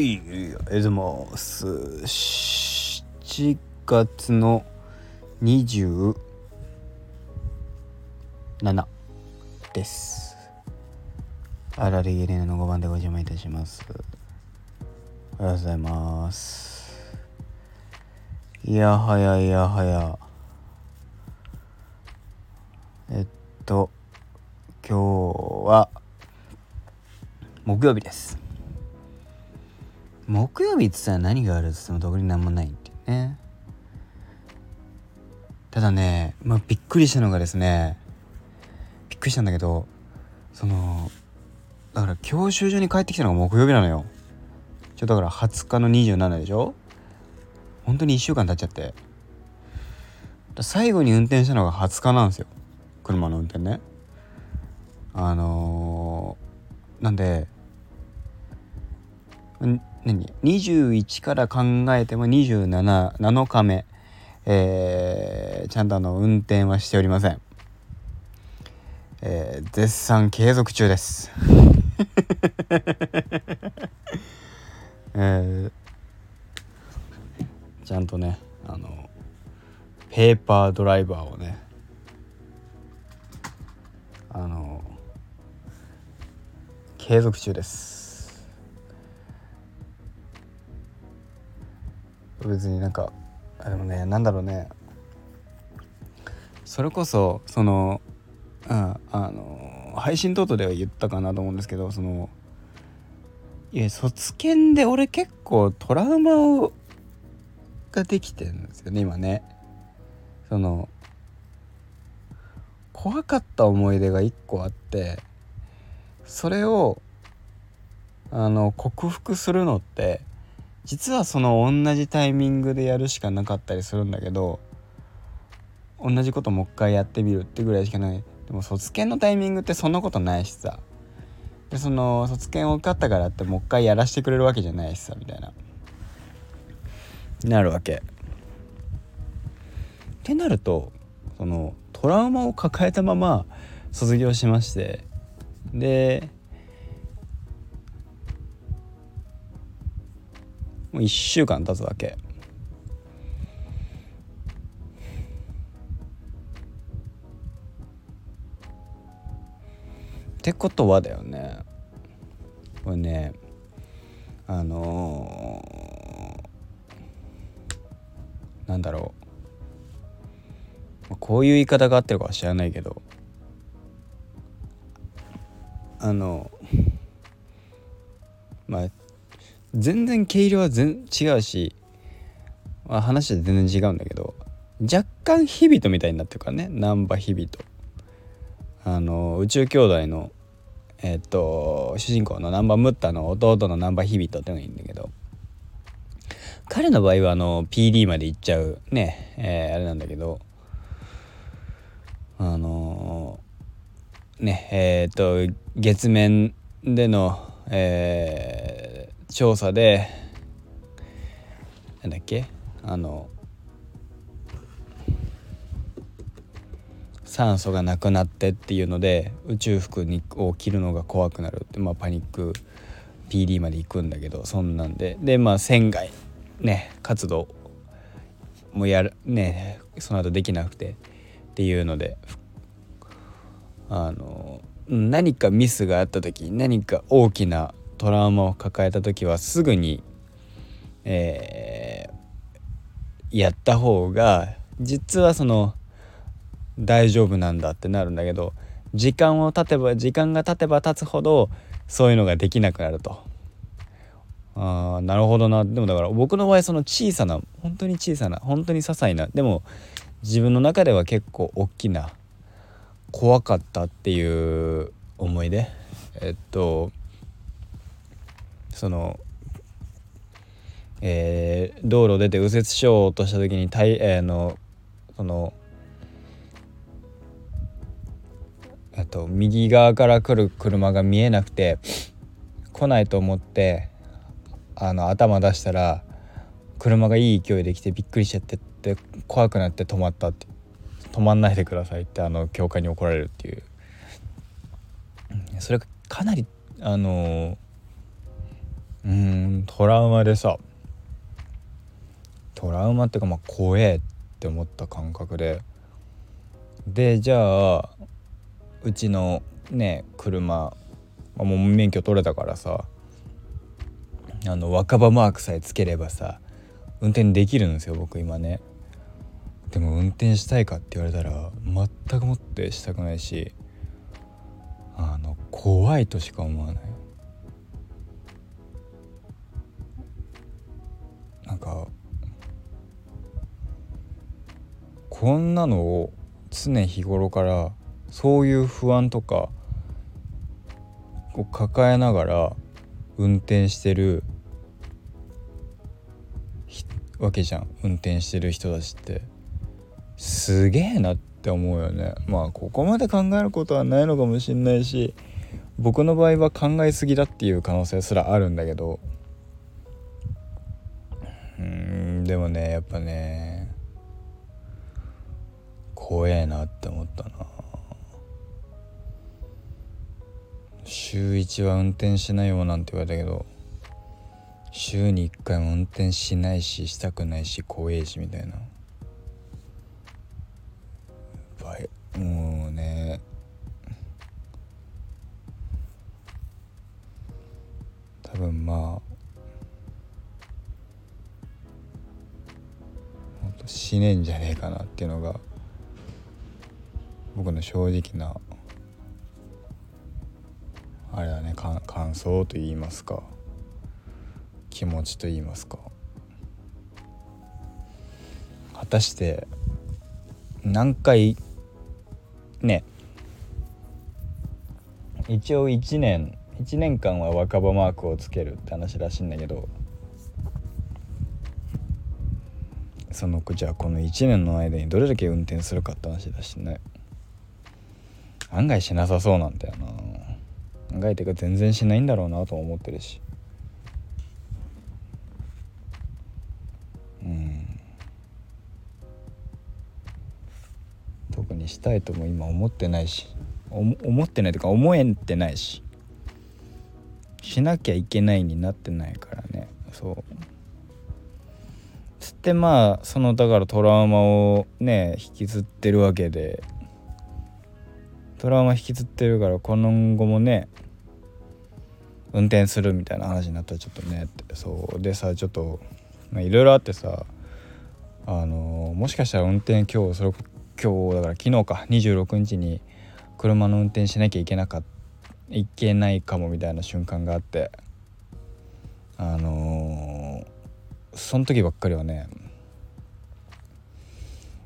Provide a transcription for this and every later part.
はいありがとうございます7月の27です。あられゲレナの5番でお邪魔いたします。おはようございます。いやはやいやはや。えっと今日は木曜日です。木曜日っつったら何があるっつっても特に何もないっていうね。ただねまあびっくりしたのがですねびっくりしたんだけどそのだから教習所に帰ってきたのが木曜日なのよ。ちょだから20日の27でしょ？本当に1週間経っちゃって。最後に運転したのが20日なんですよ。車の運転ね。あのー、なんで何？21から考えても277日目、えー、ちゃんとあの運転はしておりません、えー、絶賛継続中です。えー、ちゃんとねあのペーパードライバーをねあの継続中です。別になんかでもねなんだろうね。それこそそのうんあの配信等々では言ったかなと思うんですけどそのいや卒検で俺結構トラウマをができてるんですよね今ね。その怖かった思い出が一個あってそれをあの克服するのって実はその同じタイミングでやるしかなかったりするんだけど同じこともう一回やってみるってぐらいしかない。でも卒検のタイミングってそんなことないしさ。でその卒検を受かったからってもう一回やらせてくれるわけじゃないしさみたいな。なるわけ。ってなるとそのトラウマを抱えたまま卒業しまして。でもう1週間経つわけ。ってことはだよね。これねあのー、なんだろう。こういう言い方があってるかは知らないけど。あのまあ全然毛色は全違うし、まあ、話は全然違うんだけど若干日々とみたいになってるからね。難波日々と。あの宇宙兄弟のえっ、と主人公の難波ムッタの弟の難波日々とってのがいいんだけど彼の場合はあの PD まで行っちゃうね、えー、あれなんだけどあのー、ねえっ、と月面での、えー、調査でなんだっけ？あの酸素がなくなってっていうので宇宙服にを着るのが怖くなるって、まあ、パニック PD まで行くんだけどそんなんで。でまあ船外ね活動もやるねその後できなくてっていうのであの何かミスがあった時何か大きなトラウマを抱えた時はすぐに、えー、やった方が実はその大丈夫なんだってなるんだけど時間を経てば時間が経てば経つほどそういうのができなくなると。あーなるほどなでもだから僕の場合その小さな本当に小さな本当に些細なでも自分の中では結構大きな怖かったっていう思い出えっとその、えー、道路出て右折しようとした時にたい、えー、のそのえっと右側から来る車が見えなくて来ないと思ってあの頭出したら車がいい勢いで来てびっくりしちゃってって怖くなって止まったって。止まんないでくださいってあの教官に怒られるっていう。それがかなりあのうんトラウマでさトラウマっていうかまあ怖えって思った感覚ででじゃあうちのね車、まあ、もう免許取れたからさあの若葉マークさえつければさ運転できるんですよ僕今ね。でも運転したいかって言われたら全くもってしたくないしあの怖いとしか思わない。かこんなのを常日頃からそういう不安とかを抱えながら運転してるわけじゃん。運転してる人たちって。すげえなって思うよね。まあここまで考えることはないのかもしんないし僕の場合は考えすぎだっていう可能性すらあるんだけどでもねやっぱね怖えなって思ったな。週1は運転しないよなんて言われたけど週に1回も運転しないししたくないし怖えしみたいな。もうね多分まあ死ねんじゃねえかなっていうのが僕の正直なあれだね感想と言いますか気持ちと言いますか。果たして何回ね一応1年1年間は若葉マークをつけるって話らしいんだけどそのじゃあこの1年の間にどれだけ運転するかって話だしね。案外しなさそうなんだよな。案外てか全然しないんだろうなと思ってるし。うん。特にしたいとも今思ってないし。思ってないというか思えてないし。しなきゃいけないになってないからね。そう。ってまあそのだからトラウマをね引きずってるわけで。トラウマ引きずってるからこの後もね運転するみたいな話になったらちょっとねって。そう。でさちょっといろいろあってさあのもしかしたら運転今日それ今日だから昨日か26日に車の運転しなきゃいけなかいけないかもみたいな瞬間があって。あのー、その時ばっかりはね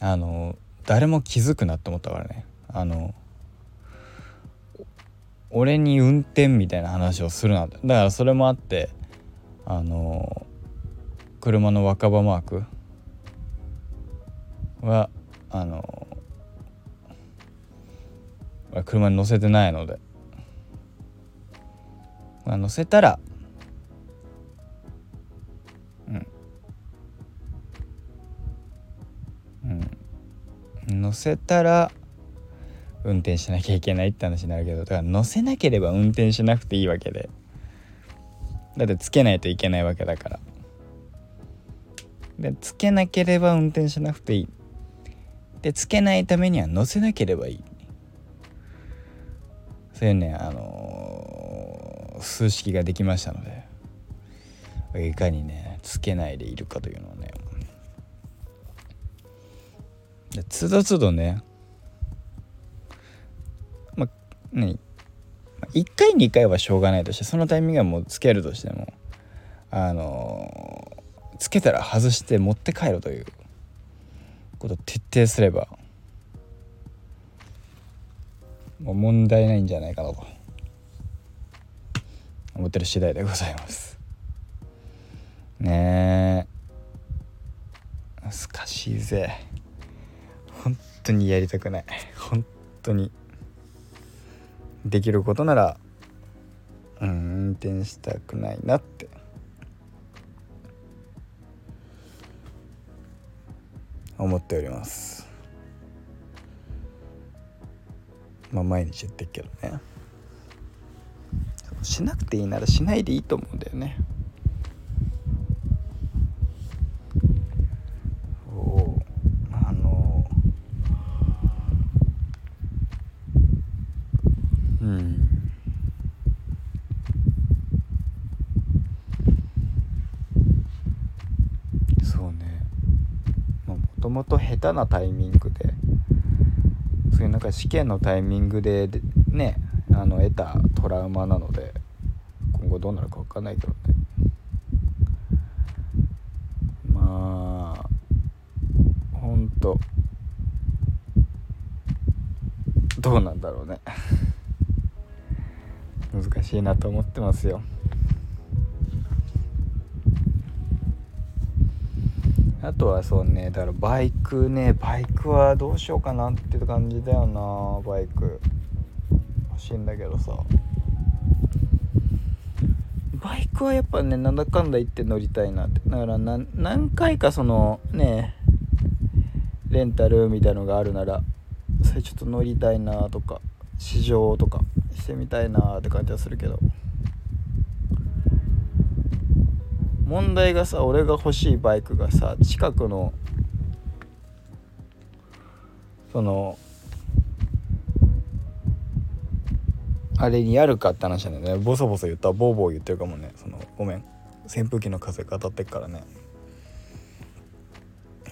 あの、誰も気づくなって思ったからね。あの俺に運転みたいな話をするなだからそれもあってあの車の若葉マークはあの車に乗せてないので、まあ、乗せたら乗せたら運転しなきゃいけないって話になるけどだから乗せなければ運転しなくていいわけで。だってつけないといけないわけだから。でつけなければ運転しなくていい。でつけないためには乗せなければいい。そういうねあのー、数式ができましたのでいかにねつけないでいるかというのをでつどつどねまあね1回2回はしょうがないとしてそのタイミングはもうつけるとしてもあの、つけたら外して持って帰るということを徹底すればもう問題ないんじゃないかなと思ってる次第でございます。ねえ。難しいぜ。本当にやりたくない。本当にできることならうん運転したくないなって。思っております。まあ毎日言ってるけどね。しなくていいならしないでいいと思うんだよねうんそうねもともと下手なタイミングでそういうなんか試験のタイミングでねあの得たトラウマなので今後どうなるか分かんないけどね。まあほんとどうなんだろうね。難しいなと思ってますよ。あとはそうねだからバイクねバイクはどうしようかなって感じだよなバイク。欲しいんだけどさ。バイクはやっぱねなんだかんだ言って乗りたいなって。だから何回かそのねレンタルみたいのがあるならそれちょっと乗りたいなとか試乗とかしてみたいなって感じはするけど。問題がさ俺が欲しいバイクがさ近くのそのあれにあるかって話なんだよね。ボソボソ言ったボーボー言ってるかもね。そのごめん。扇風機の風が当たってっからね。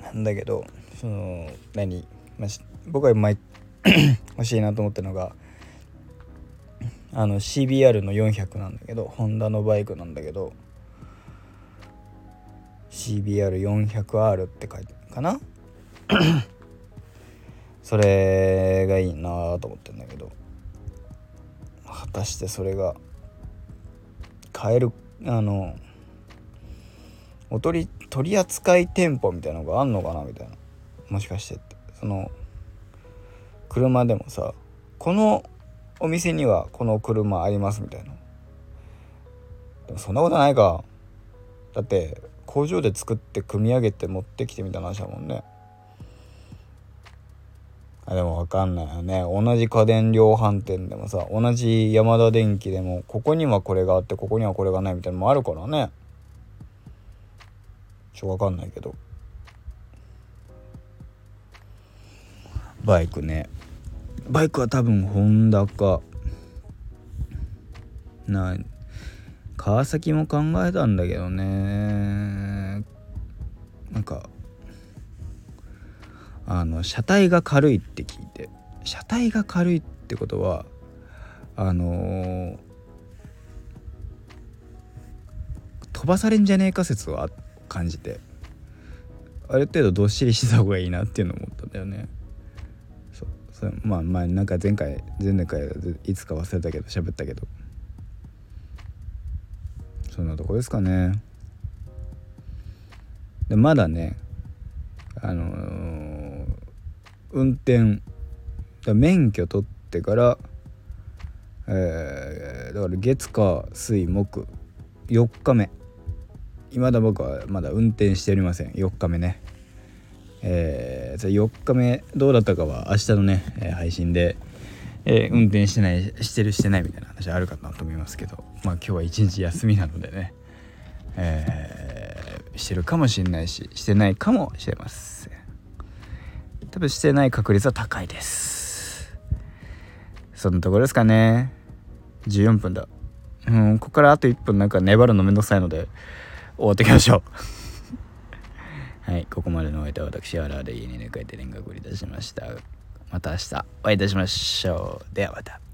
なんだけどその何、まあ、僕は毎 欲しいなと思ってるのがあの CBR の400なんだけどホンダのバイクなんだけど CBR400R って書いてるかな？それがいいなと思ってんだけど。果たしてそれが買えるあのお取り取扱店舗みたいなのがあんのかなみたいな。もしかしてって。その車でもさこのお店にはこの車ありますみたいな。でもそんなことないか。だって工場で作って組み上げて持ってきてみたいな話だもんね。あでも分かんないよね。同じ家電量販店でもさ同じヤマダ電機でもここにはこれがあってここにはこれがないみたいなのもあるからね。ちょ分かんないけど。バイクね。バイクは多分ホンダか。ない。川崎も考えたんだけどね。なんかあの車体が軽いって聞いて。車体が軽いってことはあのー、飛ばされんじゃねえか説を感じてある程度どっしりした方がいいなっていうのを思ったんだよね。そうそまあまあなんか前回前々回いつか忘れたけど喋ったけど。そんなとこですかね。でまだねあのー、運転免許取ってからえー、だから月火水木4日目。今だ僕はまだ運転しておりません。4日目ね。えー、4日目どうだったかは明日のね、配信でえー、運転してないしてるしてないみたいな話あるかなと思いますけど。まあ今日は一日休みなのでね、えー、してるかもしれないししてないかもしれません。多分してない確率は高いです。そんなところですかね。14分だ。うんここからあと1分なんか粘るのめんどくさいので終わっていきましょう。はいここまでのお相手は私アラーで家に寝かえて連絡をいたしました。また明日お会いいたしましょう。ではまた。